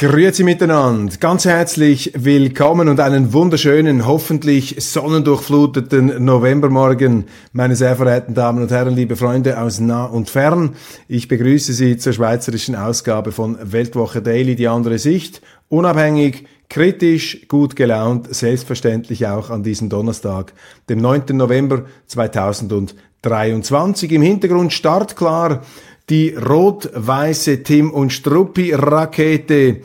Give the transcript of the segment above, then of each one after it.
Grüezi miteinander, ganz herzlich willkommen und einen wunderschönen, hoffentlich sonnendurchfluteten Novembermorgen, meine sehr verehrten Damen und Herren, liebe Freunde aus nah und fern. Ich begrüße Sie zur schweizerischen Ausgabe von Weltwoche Daily, die andere Sicht, unabhängig, kritisch, gut gelaunt, selbstverständlich auch an diesem Donnerstag, dem 9. November 2023. Im Hintergrund startklar die rot-weiße Tim und Struppi Rakete,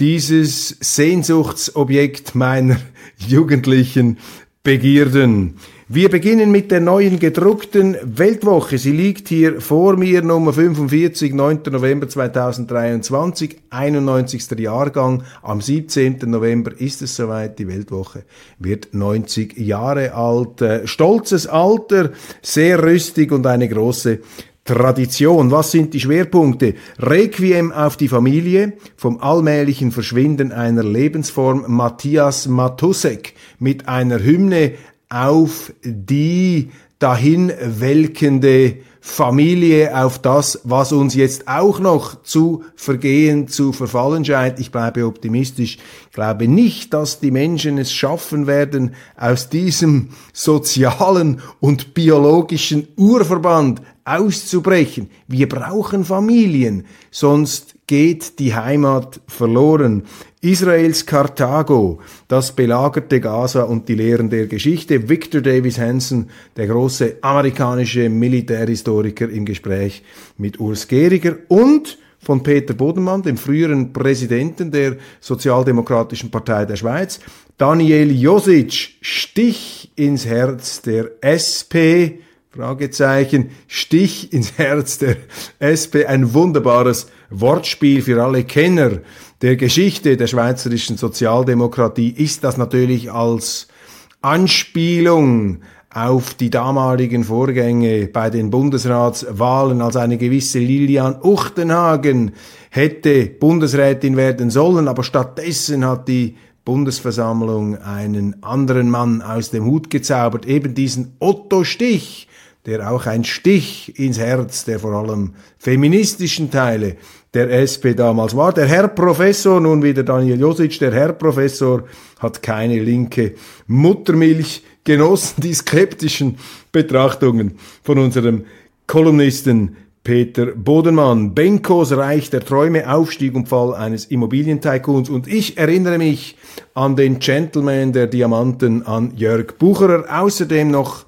dieses Sehnsuchtsobjekt meiner jugendlichen Begierden. Wir beginnen mit der neuen gedruckten Weltwoche. Sie liegt hier vor mir, Nummer 45, 9. November 2023, 91. Jahrgang. Am 17. November ist es soweit. Die Weltwoche wird 90 Jahre alt. Äh, stolzes Alter, sehr rüstig und eine große Tradition. Was sind die Schwerpunkte? Requiem auf die Familie, vom allmählichen Verschwinden einer Lebensform Matthias Matusek mit einer Hymne auf die dahin welkende Familie, auf das, was uns jetzt auch noch zu vergehen, zu verfallen scheint. Ich bleibe optimistisch. Ich glaube nicht, dass die Menschen es schaffen werden, aus diesem sozialen und biologischen Urverband auszubrechen. Wir brauchen Familien, sonst geht die Heimat verloren. Israels Karthago, das belagerte Gaza und die Lehren der Geschichte. Victor Davis Hansen, der große amerikanische Militärhistoriker im Gespräch mit Urs Gehriger und von Peter Bodenmann, dem früheren Präsidenten der Sozialdemokratischen Partei der Schweiz. Daniel Josic, Stich ins Herz der SP, Fragezeichen, Stich ins Herz der SP, ein wunderbares Wortspiel für alle Kenner der Geschichte der schweizerischen Sozialdemokratie. Ist das natürlich als Anspielung auf die damaligen Vorgänge bei den Bundesratswahlen, als eine gewisse Lilian Uchtenhagen hätte Bundesrätin werden sollen, aber stattdessen hat die Bundesversammlung einen anderen Mann aus dem Hut gezaubert, eben diesen Otto Stich, der auch ein Stich ins Herz der vor allem feministischen Teile der SP damals war. Der Herr Professor, nun wieder Daniel Josic, der Herr Professor hat keine linke Muttermilch genossen. Die skeptischen Betrachtungen von unserem Kolumnisten Peter Bodenmann. Benkos Reich der Träume, Aufstieg und Fall eines Immobilientycoons. Und ich erinnere mich an den Gentleman der Diamanten, an Jörg Bucherer. Außerdem noch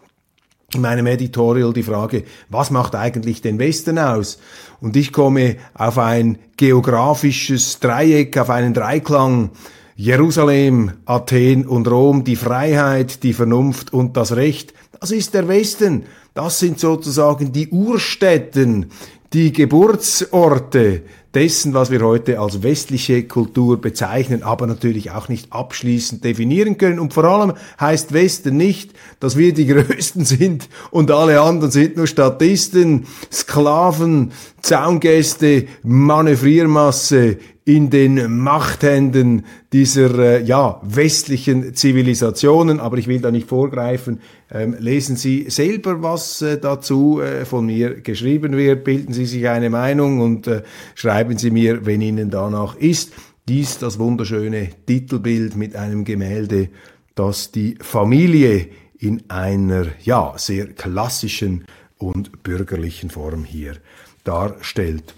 in meinem Editorial die Frage, was macht eigentlich den Westen aus? Und ich komme auf ein geografisches Dreieck, auf einen Dreiklang. Jerusalem, Athen und Rom, die Freiheit, die Vernunft und das Recht. Das ist der Westen. Das sind sozusagen die Urstätten, die Geburtsorte dessen, was wir heute als westliche Kultur bezeichnen, aber natürlich auch nicht abschließend definieren können. Und vor allem heißt Westen nicht, dass wir die Größten sind und alle anderen sind nur Statisten, Sklaven, Zaungäste, Manövriermasse in den Machthänden dieser äh, ja, westlichen Zivilisationen. Aber ich will da nicht vorgreifen. Ähm, lesen Sie selber, was äh, dazu äh, von mir geschrieben wird. Bilden Sie sich eine Meinung und äh, schreiben Sie mir, wenn Ihnen danach ist. Dies das wunderschöne Titelbild mit einem Gemälde, das die Familie in einer ja sehr klassischen und bürgerlichen Form hier darstellt.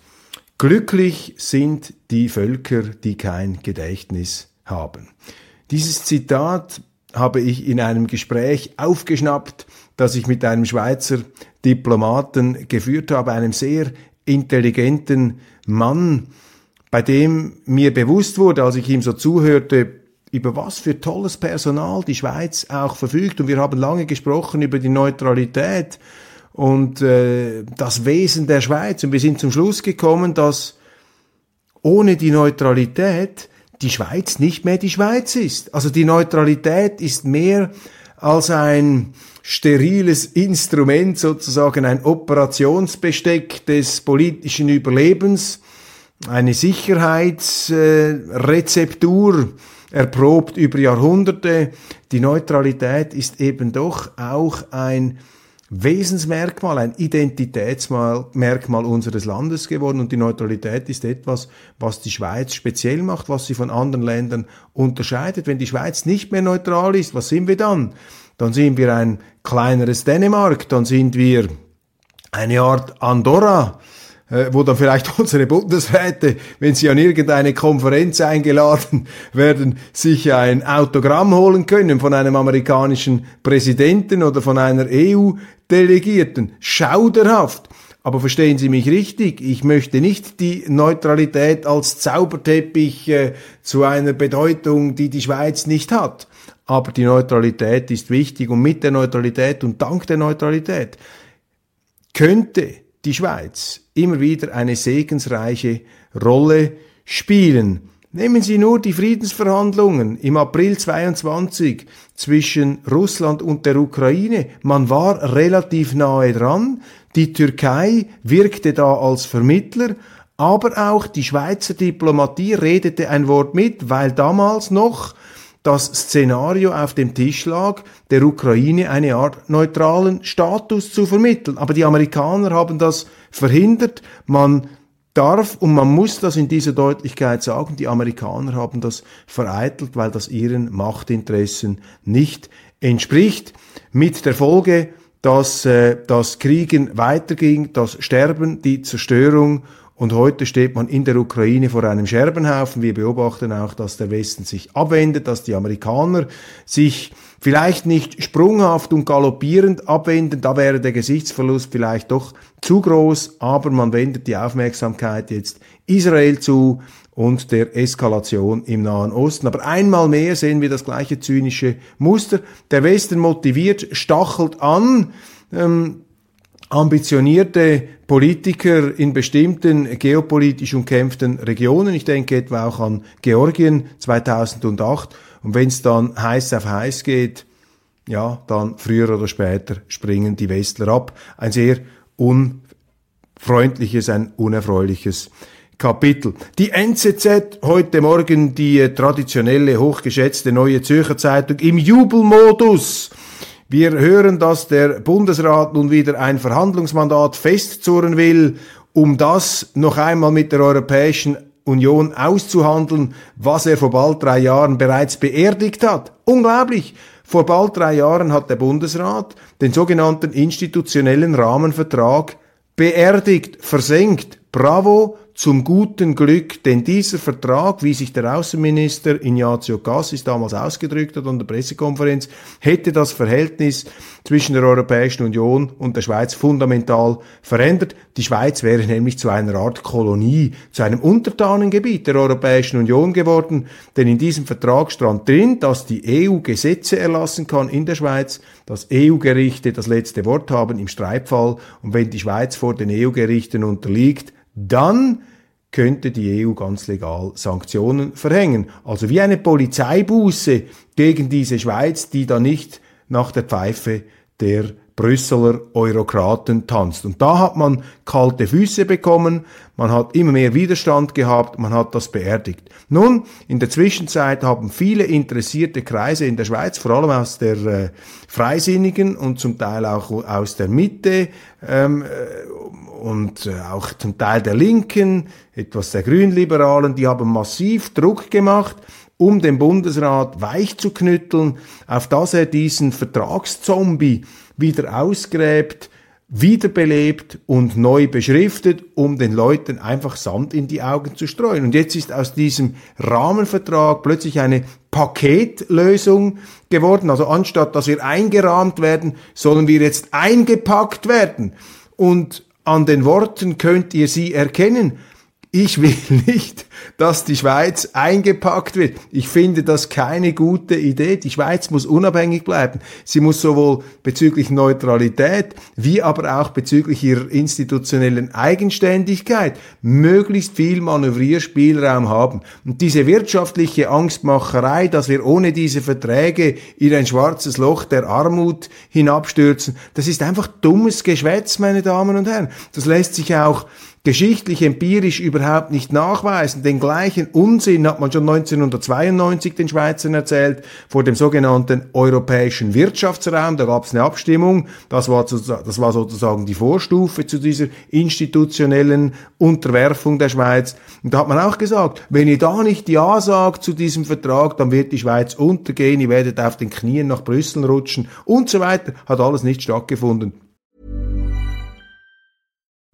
Glücklich sind die Völker, die kein Gedächtnis haben. Dieses Zitat habe ich in einem Gespräch aufgeschnappt, das ich mit einem Schweizer Diplomaten geführt habe, einem sehr intelligenten Mann, bei dem mir bewusst wurde, als ich ihm so zuhörte, über was für tolles Personal die Schweiz auch verfügt. Und wir haben lange gesprochen über die Neutralität und äh, das Wesen der Schweiz. Und wir sind zum Schluss gekommen, dass ohne die Neutralität die Schweiz nicht mehr die Schweiz ist. Also die Neutralität ist mehr als ein steriles Instrument, sozusagen ein Operationsbesteck des politischen Überlebens, eine Sicherheitsrezeptur, erprobt über Jahrhunderte. Die Neutralität ist eben doch auch ein Wesensmerkmal, ein Identitätsmerkmal unseres Landes geworden und die Neutralität ist etwas, was die Schweiz speziell macht, was sie von anderen Ländern unterscheidet. Wenn die Schweiz nicht mehr neutral ist, was sind wir dann? Dann sind wir ein kleineres Dänemark, dann sind wir eine Art Andorra, äh, wo dann vielleicht unsere Bundesräte, wenn sie an irgendeine Konferenz eingeladen werden, sich ein Autogramm holen können von einem amerikanischen Präsidenten oder von einer EU-Delegierten. Schauderhaft. Aber verstehen Sie mich richtig, ich möchte nicht die Neutralität als Zauberteppich äh, zu einer Bedeutung, die die Schweiz nicht hat. Aber die Neutralität ist wichtig und mit der Neutralität und dank der Neutralität könnte die Schweiz immer wieder eine segensreiche Rolle spielen. Nehmen Sie nur die Friedensverhandlungen im April 22 zwischen Russland und der Ukraine. Man war relativ nahe dran. Die Türkei wirkte da als Vermittler, aber auch die Schweizer Diplomatie redete ein Wort mit, weil damals noch das Szenario auf dem Tisch lag, der Ukraine eine Art neutralen Status zu vermitteln. Aber die Amerikaner haben das verhindert. Man darf und man muss das in dieser Deutlichkeit sagen, die Amerikaner haben das vereitelt, weil das ihren Machtinteressen nicht entspricht. Mit der Folge, dass äh, das Kriegen weiterging, das Sterben, die Zerstörung und heute steht man in der Ukraine vor einem Scherbenhaufen. Wir beobachten auch, dass der Westen sich abwendet, dass die Amerikaner sich vielleicht nicht sprunghaft und galoppierend abwenden. Da wäre der Gesichtsverlust vielleicht doch zu groß, aber man wendet die Aufmerksamkeit jetzt Israel zu und der Eskalation im Nahen Osten. Aber einmal mehr sehen wir das gleiche zynische Muster. Der Westen motiviert, stachelt an. Ähm, ambitionierte Politiker in bestimmten geopolitisch umkämpften Regionen. Ich denke etwa auch an Georgien 2008. Und wenn es dann heiß auf heiß geht, ja, dann früher oder später springen die Westler ab. Ein sehr unfreundliches, ein unerfreuliches Kapitel. Die NZZ heute Morgen die traditionelle, hochgeschätzte Neue Zürcher Zeitung im Jubelmodus. Wir hören, dass der Bundesrat nun wieder ein Verhandlungsmandat festzurren will, um das noch einmal mit der Europäischen Union auszuhandeln, was er vor bald drei Jahren bereits beerdigt hat. Unglaublich! Vor bald drei Jahren hat der Bundesrat den sogenannten institutionellen Rahmenvertrag beerdigt, versenkt. Bravo, zum guten Glück, denn dieser Vertrag, wie sich der Außenminister Ignazio Cassis damals ausgedrückt hat an der Pressekonferenz, hätte das Verhältnis zwischen der Europäischen Union und der Schweiz fundamental verändert. Die Schweiz wäre nämlich zu einer Art Kolonie, zu einem Untertanengebiet der Europäischen Union geworden, denn in diesem Vertrag stand drin, dass die EU Gesetze erlassen kann in der Schweiz, dass EU-Gerichte das letzte Wort haben im Streitfall und wenn die Schweiz vor den EU-Gerichten unterliegt, dann könnte die EU ganz legal Sanktionen verhängen. Also wie eine Polizeibuße gegen diese Schweiz, die da nicht nach der Pfeife der Brüsseler Eurokraten tanzt. Und da hat man kalte Füße bekommen, man hat immer mehr Widerstand gehabt, man hat das beerdigt. Nun, in der Zwischenzeit haben viele interessierte Kreise in der Schweiz, vor allem aus der äh, Freisinnigen und zum Teil auch aus der Mitte ähm, und äh, auch zum Teil der Linken, etwas der Grünliberalen, die haben massiv Druck gemacht, um den Bundesrat weich zu knütteln, auf dass er diesen Vertragszombie wieder ausgräbt, wiederbelebt und neu beschriftet, um den Leuten einfach Sand in die Augen zu streuen. Und jetzt ist aus diesem Rahmenvertrag plötzlich eine Paketlösung geworden. Also anstatt dass wir eingerahmt werden, sollen wir jetzt eingepackt werden. Und an den Worten könnt ihr sie erkennen. Ich will nicht, dass die Schweiz eingepackt wird. Ich finde das keine gute Idee. Die Schweiz muss unabhängig bleiben. Sie muss sowohl bezüglich Neutralität wie aber auch bezüglich ihrer institutionellen Eigenständigkeit möglichst viel Manövrierspielraum haben. Und diese wirtschaftliche Angstmacherei, dass wir ohne diese Verträge in ein schwarzes Loch der Armut hinabstürzen, das ist einfach dummes Geschwätz, meine Damen und Herren. Das lässt sich auch geschichtlich empirisch überhaupt nicht nachweisen. Den gleichen Unsinn hat man schon 1992 den Schweizern erzählt vor dem sogenannten europäischen Wirtschaftsraum. Da gab es eine Abstimmung. Das war, das war sozusagen die Vorstufe zu dieser institutionellen Unterwerfung der Schweiz. Und da hat man auch gesagt, wenn ihr da nicht Ja sagt zu diesem Vertrag, dann wird die Schweiz untergehen, ihr werdet auf den Knien nach Brüssel rutschen und so weiter. Hat alles nicht stattgefunden.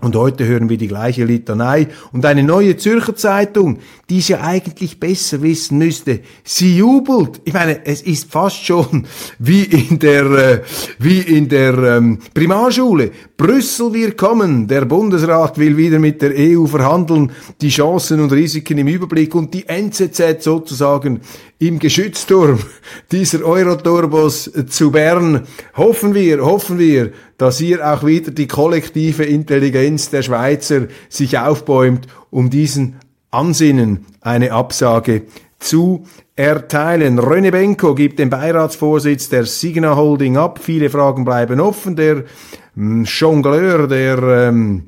Und heute hören wir die gleiche Litanei. Und eine neue Zürcher Zeitung, die es ja eigentlich besser wissen müsste, sie jubelt. Ich meine, es ist fast schon wie in der, äh, wie in der ähm, Primarschule. Brüssel, wir kommen. Der Bundesrat will wieder mit der EU verhandeln. Die Chancen und Risiken im Überblick und die NZZ sozusagen im Geschützturm dieser Euroturbos zu Bern. Hoffen wir, hoffen wir, dass hier auch wieder die kollektive Intelligenz der Schweizer sich aufbäumt, um diesen Ansinnen eine Absage zu erteilen. René Benko gibt den Beiratsvorsitz der Signa Holding ab. Viele Fragen bleiben offen. Der ähm, Jongleur, der ähm,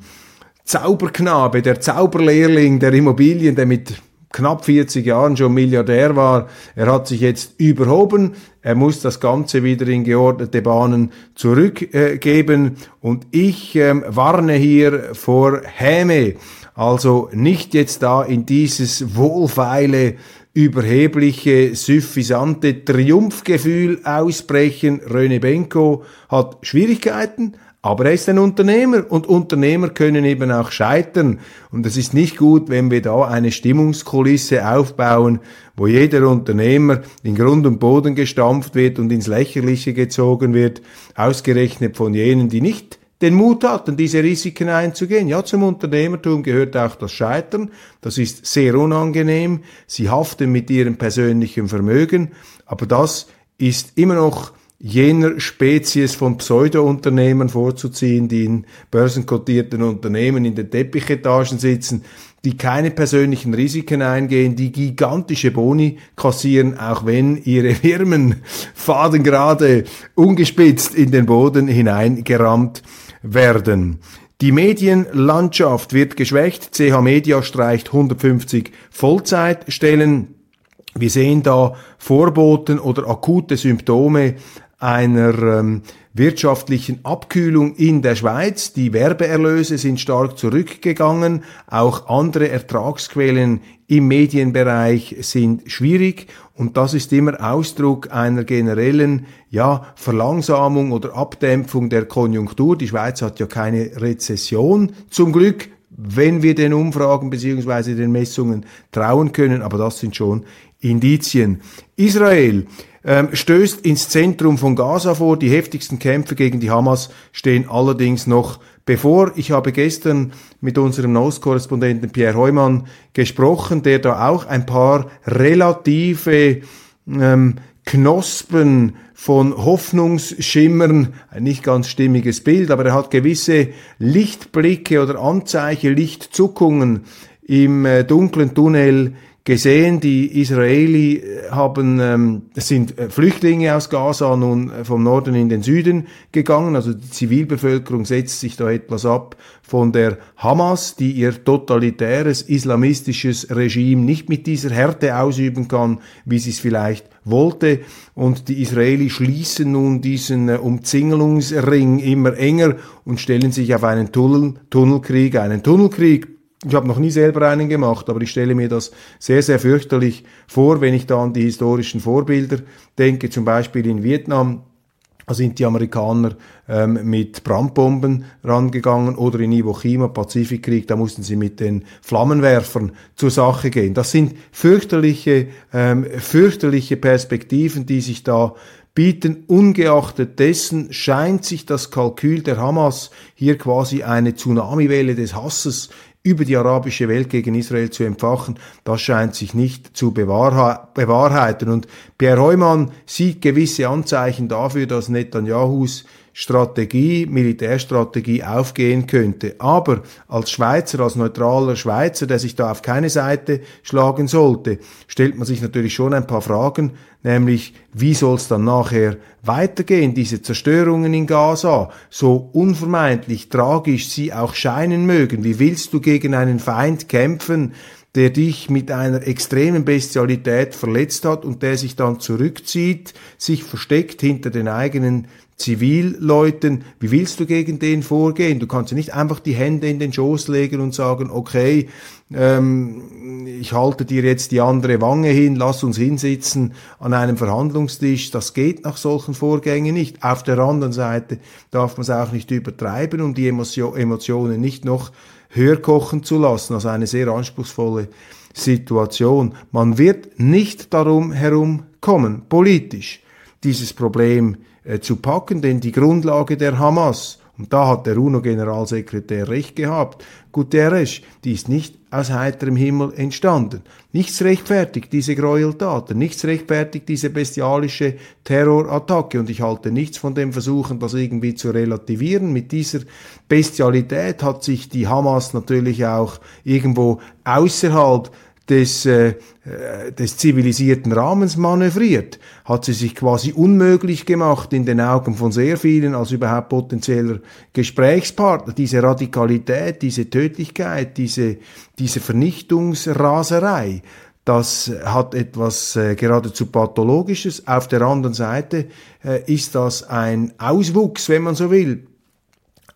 Zauberknabe, der Zauberlehrling der Immobilien, der mit knapp 40 Jahren schon Milliardär war. Er hat sich jetzt überhoben. Er muss das Ganze wieder in geordnete Bahnen zurückgeben. und ich ähm, warne hier vor Häme. Also nicht jetzt da in dieses wohlfeile, überhebliche, suffisante Triumphgefühl ausbrechen. Röne Benko hat Schwierigkeiten, aber er ist ein Unternehmer und Unternehmer können eben auch scheitern. Und es ist nicht gut, wenn wir da eine Stimmungskulisse aufbauen, wo jeder Unternehmer in Grund und Boden gestampft wird und ins Lächerliche gezogen wird, ausgerechnet von jenen, die nicht den Mut hatten, diese Risiken einzugehen. Ja, zum Unternehmertum gehört auch das Scheitern. Das ist sehr unangenehm. Sie haften mit ihrem persönlichen Vermögen. Aber das ist immer noch jener Spezies von Pseudo-Unternehmern vorzuziehen, die in börsenkotierten Unternehmen in den Teppichetagen sitzen, die keine persönlichen Risiken eingehen, die gigantische Boni kassieren, auch wenn ihre Firmen fadengerade ungespitzt in den Boden hineingerammt werden. Die Medienlandschaft wird geschwächt. CH Media streicht 150 Vollzeitstellen. Wir sehen da Vorboten oder akute Symptome einer ähm, wirtschaftlichen Abkühlung in der Schweiz. Die Werbeerlöse sind stark zurückgegangen. Auch andere Ertragsquellen im Medienbereich sind schwierig. Und das ist immer Ausdruck einer generellen ja, Verlangsamung oder Abdämpfung der Konjunktur. Die Schweiz hat ja keine Rezession zum Glück wenn wir den Umfragen beziehungsweise den Messungen trauen können, aber das sind schon Indizien. Israel ähm, stößt ins Zentrum von Gaza vor. Die heftigsten Kämpfe gegen die Hamas stehen allerdings noch bevor. Ich habe gestern mit unserem Ostkorrespondenten Pierre Heumann gesprochen, der da auch ein paar relative ähm, Knospen von Hoffnungsschimmern, ein nicht ganz stimmiges Bild, aber er hat gewisse Lichtblicke oder Anzeichen, Lichtzuckungen im äh, dunklen Tunnel gesehen, die Israeli äh, haben, ähm, sind äh, Flüchtlinge aus Gaza nun äh, vom Norden in den Süden gegangen. Also die Zivilbevölkerung setzt sich da etwas ab von der Hamas, die ihr totalitäres islamistisches Regime nicht mit dieser Härte ausüben kann, wie sie es vielleicht wollte. Und die Israeli schließen nun diesen Umzingelungsring immer enger und stellen sich auf einen Tunnel, Tunnelkrieg, einen Tunnelkrieg ich habe noch nie selber einen gemacht, aber ich stelle mir das sehr, sehr fürchterlich vor, wenn ich da an die historischen Vorbilder denke, zum Beispiel in Vietnam. Da sind die Amerikaner ähm, mit Brandbomben rangegangen oder in Iwo Jima, Pazifikkrieg, da mussten sie mit den Flammenwerfern zur Sache gehen. Das sind fürchterliche, ähm, fürchterliche Perspektiven, die sich da bieten. Ungeachtet dessen scheint sich das Kalkül der Hamas hier quasi eine Tsunamiwelle des Hasses über die arabische Welt gegen Israel zu empfachen, das scheint sich nicht zu bewahrheiten. Und Pierre Heumann sieht gewisse Anzeichen dafür, dass Netanyahus Strategie, Militärstrategie aufgehen könnte. Aber als Schweizer, als neutraler Schweizer, der sich da auf keine Seite schlagen sollte, stellt man sich natürlich schon ein paar Fragen, nämlich wie soll es dann nachher weitergehen, diese Zerstörungen in Gaza, so unvermeidlich tragisch sie auch scheinen mögen. Wie willst du gegen einen Feind kämpfen, der dich mit einer extremen Bestialität verletzt hat und der sich dann zurückzieht, sich versteckt hinter den eigenen Zivilleuten, wie willst du gegen den vorgehen? Du kannst ja nicht einfach die Hände in den Schoß legen und sagen, okay, ähm, ich halte dir jetzt die andere Wange hin, lass uns hinsitzen an einem Verhandlungstisch. Das geht nach solchen Vorgängen nicht. Auf der anderen Seite darf man es auch nicht übertreiben, um die Emotionen nicht noch höher kochen zu lassen. Also eine sehr anspruchsvolle Situation. Man wird nicht darum herumkommen, politisch dieses Problem äh, zu packen, denn die Grundlage der Hamas, und da hat der UNO-Generalsekretär recht gehabt, Guterres, die ist nicht aus heiterem Himmel entstanden. Nichts rechtfertigt diese Gräueltaten, nichts rechtfertigt diese bestialische Terrorattacke und ich halte nichts von dem Versuchen, das irgendwie zu relativieren. Mit dieser Bestialität hat sich die Hamas natürlich auch irgendwo außerhalb des, äh, äh, des zivilisierten Rahmens manövriert, hat sie sich quasi unmöglich gemacht in den Augen von sehr vielen als überhaupt potenzieller Gesprächspartner. Diese Radikalität, diese Tödlichkeit, diese, diese Vernichtungsraserei, das hat etwas äh, geradezu pathologisches. Auf der anderen Seite äh, ist das ein Auswuchs, wenn man so will,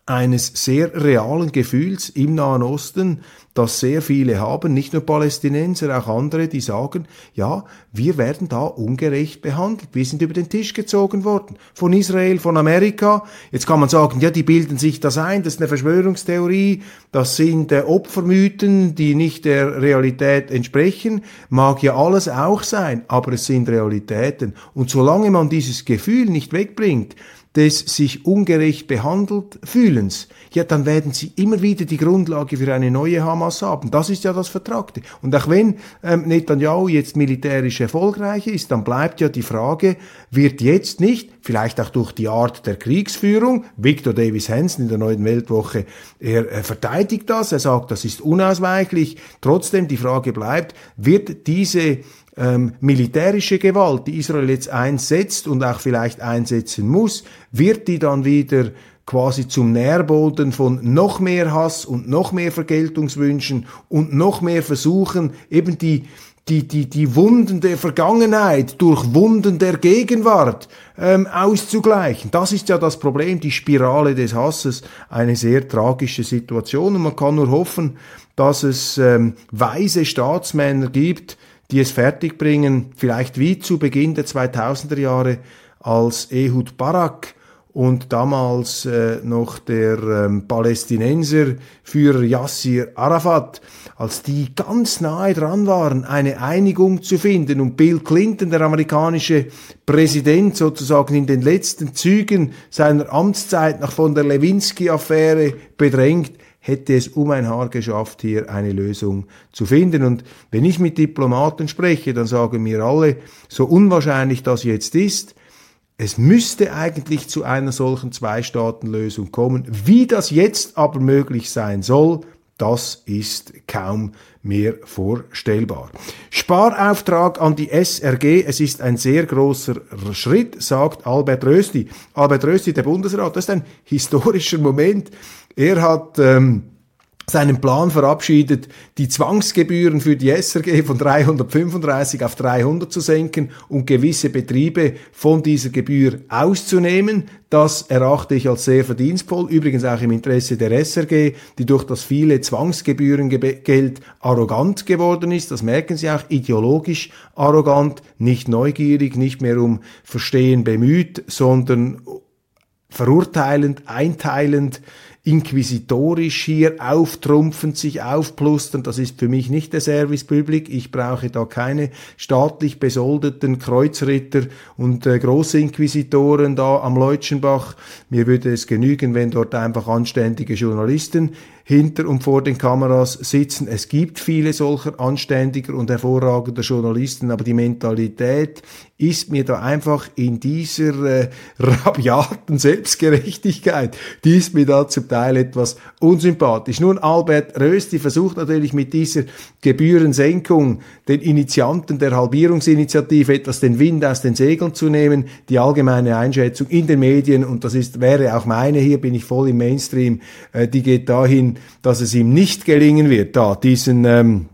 eines sehr realen Gefühls im Nahen Osten, das sehr viele haben, nicht nur Palästinenser, auch andere, die sagen, ja, wir werden da ungerecht behandelt, wir sind über den Tisch gezogen worden, von Israel, von Amerika. Jetzt kann man sagen, ja, die bilden sich das ein, das ist eine Verschwörungstheorie, das sind äh, Opfermythen, die nicht der Realität entsprechen, mag ja alles auch sein, aber es sind Realitäten. Und solange man dieses Gefühl nicht wegbringt, des sich ungerecht behandelt fühlens, ja, dann werden sie immer wieder die Grundlage für eine neue Hamas haben. Das ist ja das Vertragte. Und auch wenn ähm, Netanyahu jetzt militärisch erfolgreich ist, dann bleibt ja die Frage, wird jetzt nicht, vielleicht auch durch die Art der Kriegsführung, Victor Davis Hansen in der Neuen Weltwoche, er, er verteidigt das, er sagt, das ist unausweichlich. Trotzdem die Frage bleibt, wird diese ähm, militärische Gewalt, die Israel jetzt einsetzt und auch vielleicht einsetzen muss, wird die dann wieder quasi zum Nährboden von noch mehr Hass und noch mehr Vergeltungswünschen und noch mehr Versuchen, eben die die, die, die Wunden der Vergangenheit durch Wunden der Gegenwart ähm, auszugleichen. Das ist ja das Problem, die Spirale des Hasses, eine sehr tragische Situation. Und man kann nur hoffen, dass es ähm, weise Staatsmänner gibt, die es fertigbringen, vielleicht wie zu Beginn der 2000er Jahre, als Ehud Barak und damals äh, noch der ähm, Palästinenser Führer Yassir Arafat, als die ganz nahe dran waren, eine Einigung zu finden und Bill Clinton, der amerikanische Präsident, sozusagen in den letzten Zügen seiner Amtszeit nach von der Lewinsky-Affäre bedrängt, hätte es um ein Haar geschafft, hier eine Lösung zu finden. Und wenn ich mit Diplomaten spreche, dann sagen mir alle, so unwahrscheinlich das jetzt ist, es müsste eigentlich zu einer solchen Zwei-Staaten-Lösung kommen. Wie das jetzt aber möglich sein soll, das ist kaum mehr vorstellbar. Sparauftrag an die SRG, es ist ein sehr großer Schritt, sagt Albert Rösti. Albert Rösti, der Bundesrat, das ist ein historischer Moment. Er hat ähm, seinen Plan verabschiedet, die Zwangsgebühren für die SRG von 335 auf 300 zu senken und gewisse Betriebe von dieser Gebühr auszunehmen. Das erachte ich als sehr verdienstvoll, übrigens auch im Interesse der SRG, die durch das viele Zwangsgebührengeld arrogant geworden ist. Das merken Sie auch, ideologisch arrogant, nicht neugierig, nicht mehr um Verstehen bemüht, sondern verurteilend, einteilend, inquisitorisch hier auftrumpfend, sich aufplustern. Das ist für mich nicht der Service Public. Ich brauche da keine staatlich besoldeten Kreuzritter und äh, Großinquisitoren da am Leutschenbach. Mir würde es genügen, wenn dort einfach anständige Journalisten hinter und vor den Kameras sitzen. Es gibt viele solcher anständiger und hervorragender Journalisten, aber die Mentalität ist mir da einfach in dieser äh, rabiaten Selbstgerechtigkeit, die ist mir da zum Teil etwas unsympathisch. Nun, Albert Rösti versucht natürlich mit dieser Gebührensenkung den Initianten der Halbierungsinitiative etwas den Wind aus den Segeln zu nehmen. Die allgemeine Einschätzung in den Medien, und das ist, wäre auch meine, hier bin ich voll im Mainstream, äh, die geht dahin, dass es ihm nicht gelingen wird, da diesen, ähm,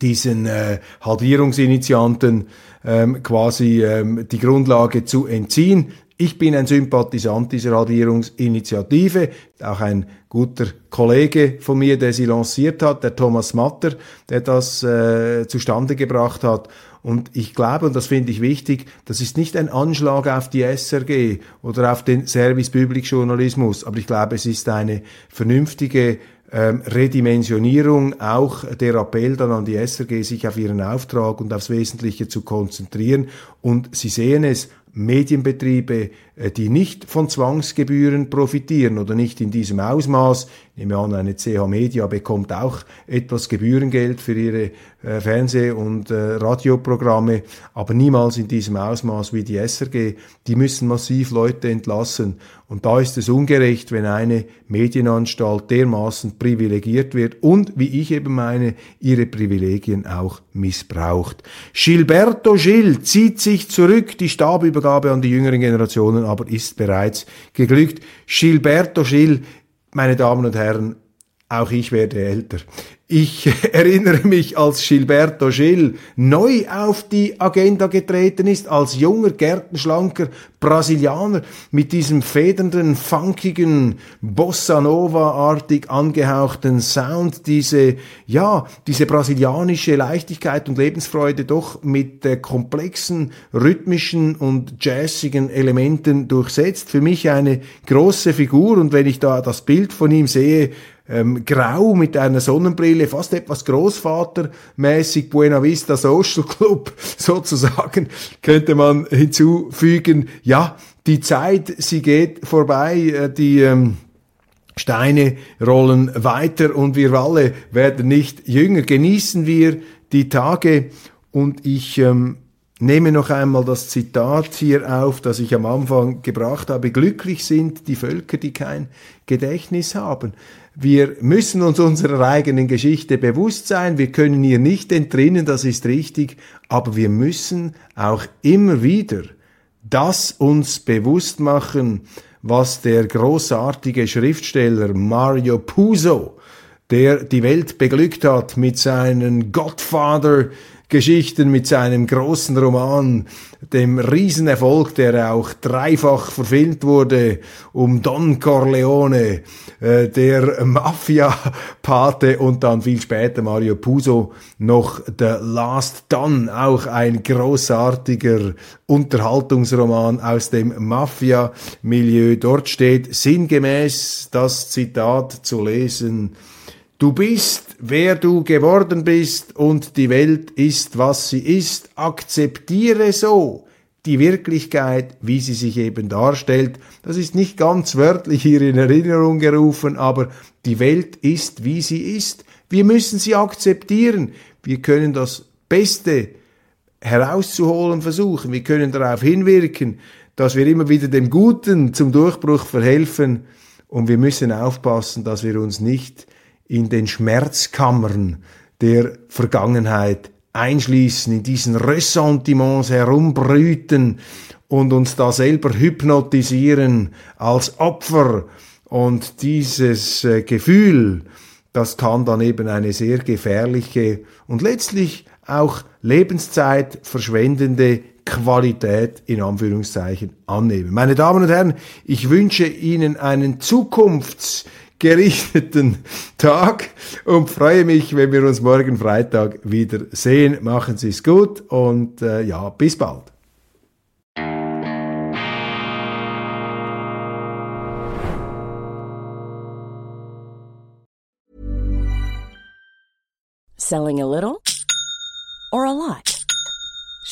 diesen äh, Halbierungsinitianten ähm, quasi ähm, die Grundlage zu entziehen. Ich bin ein Sympathisant dieser Halbierungsinitiative, auch ein guter Kollege von mir, der sie lanciert hat, der Thomas Matter, der das äh, zustande gebracht hat. Und ich glaube, und das finde ich wichtig, das ist nicht ein Anschlag auf die SRG oder auf den Service Public Journalismus, aber ich glaube, es ist eine vernünftige ähm, Redimensionierung, auch der Appell dann an die SRG, sich auf ihren Auftrag und aufs Wesentliche zu konzentrieren. Und Sie sehen es, Medienbetriebe, äh, die nicht von Zwangsgebühren profitieren oder nicht in diesem Ausmaß. Ich nehme an, eine CH Media bekommt auch etwas Gebührengeld für ihre äh, Fernseh- und äh, Radioprogramme, aber niemals in diesem Ausmaß wie die SRG. Die müssen massiv Leute entlassen. Und da ist es ungerecht, wenn eine Medienanstalt dermaßen privilegiert wird und, wie ich eben meine, ihre Privilegien auch missbraucht. Gilberto Gil zieht sich zurück, die Stabübergabe an die jüngeren Generationen aber ist bereits geglückt. Gilberto Gil, meine Damen und Herren, auch ich werde älter. Ich erinnere mich, als Gilberto Gil neu auf die Agenda getreten ist, als junger, gärtenschlanker Brasilianer mit diesem federnden, funkigen, Bossa Nova-artig angehauchten Sound, diese, ja, diese brasilianische Leichtigkeit und Lebensfreude doch mit äh, komplexen, rhythmischen und jazzigen Elementen durchsetzt. Für mich eine große Figur und wenn ich da das Bild von ihm sehe, ähm, grau mit einer Sonnenbrille, fast etwas Großvatermäßig, Buena Vista Social Club sozusagen, könnte man hinzufügen. Ja, die Zeit, sie geht vorbei, äh, die ähm, Steine rollen weiter und wir alle werden nicht jünger. Genießen wir die Tage und ich ähm, nehme noch einmal das Zitat hier auf, das ich am Anfang gebracht habe. Glücklich sind die Völker, die kein Gedächtnis haben. Wir müssen uns unserer eigenen Geschichte bewusst sein. Wir können ihr nicht entrinnen, das ist richtig. Aber wir müssen auch immer wieder das uns bewusst machen, was der großartige Schriftsteller Mario Puzo, der die Welt beglückt hat mit seinen Godfather Geschichten mit seinem großen Roman, dem Riesenerfolg, der auch dreifach verfilmt wurde, um Don Corleone, äh, der Mafia-Pate und dann viel später Mario Puzo noch The Last Don, auch ein großartiger Unterhaltungsroman aus dem Mafia-Milieu. Dort steht sinngemäß das Zitat zu lesen, Du bist, wer du geworden bist und die Welt ist, was sie ist. Akzeptiere so die Wirklichkeit, wie sie sich eben darstellt. Das ist nicht ganz wörtlich hier in Erinnerung gerufen, aber die Welt ist, wie sie ist. Wir müssen sie akzeptieren. Wir können das Beste herauszuholen versuchen. Wir können darauf hinwirken, dass wir immer wieder dem Guten zum Durchbruch verhelfen. Und wir müssen aufpassen, dass wir uns nicht in den Schmerzkammern der Vergangenheit einschließen, in diesen Ressentiments herumbrüten und uns da selber hypnotisieren als Opfer. Und dieses äh, Gefühl, das kann dann eben eine sehr gefährliche und letztlich auch Lebenszeit verschwendende Qualität in Anführungszeichen annehmen. Meine Damen und Herren, ich wünsche Ihnen einen Zukunfts gerichteten Tag und freue mich, wenn wir uns morgen Freitag wieder sehen. Machen Sie es gut und äh, ja, bis bald. Selling a little or a lot?